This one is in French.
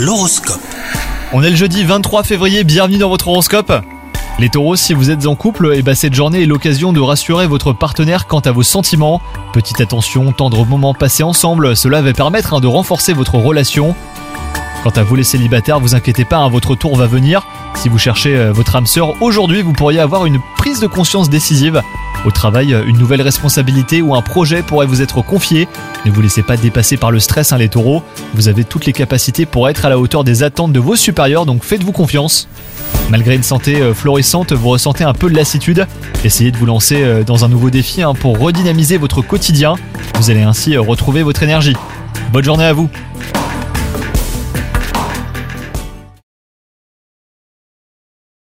L'horoscope. On est le jeudi 23 février, bienvenue dans votre horoscope. Les taureaux, si vous êtes en couple, et bah cette journée est l'occasion de rassurer votre partenaire quant à vos sentiments. Petite attention, tendre moment passé ensemble, cela va permettre hein, de renforcer votre relation. Quant à vous les célibataires, vous inquiétez pas, hein, votre tour va venir. Si vous cherchez euh, votre âme sœur aujourd'hui, vous pourriez avoir une prise de conscience décisive. Au travail, une nouvelle responsabilité ou un projet pourrait vous être confié. Ne vous laissez pas dépasser par le stress, hein, les taureaux. Vous avez toutes les capacités pour être à la hauteur des attentes de vos supérieurs, donc faites-vous confiance. Malgré une santé euh, florissante, vous ressentez un peu de lassitude. Essayez de vous lancer euh, dans un nouveau défi hein, pour redynamiser votre quotidien. Vous allez ainsi euh, retrouver votre énergie. Bonne journée à vous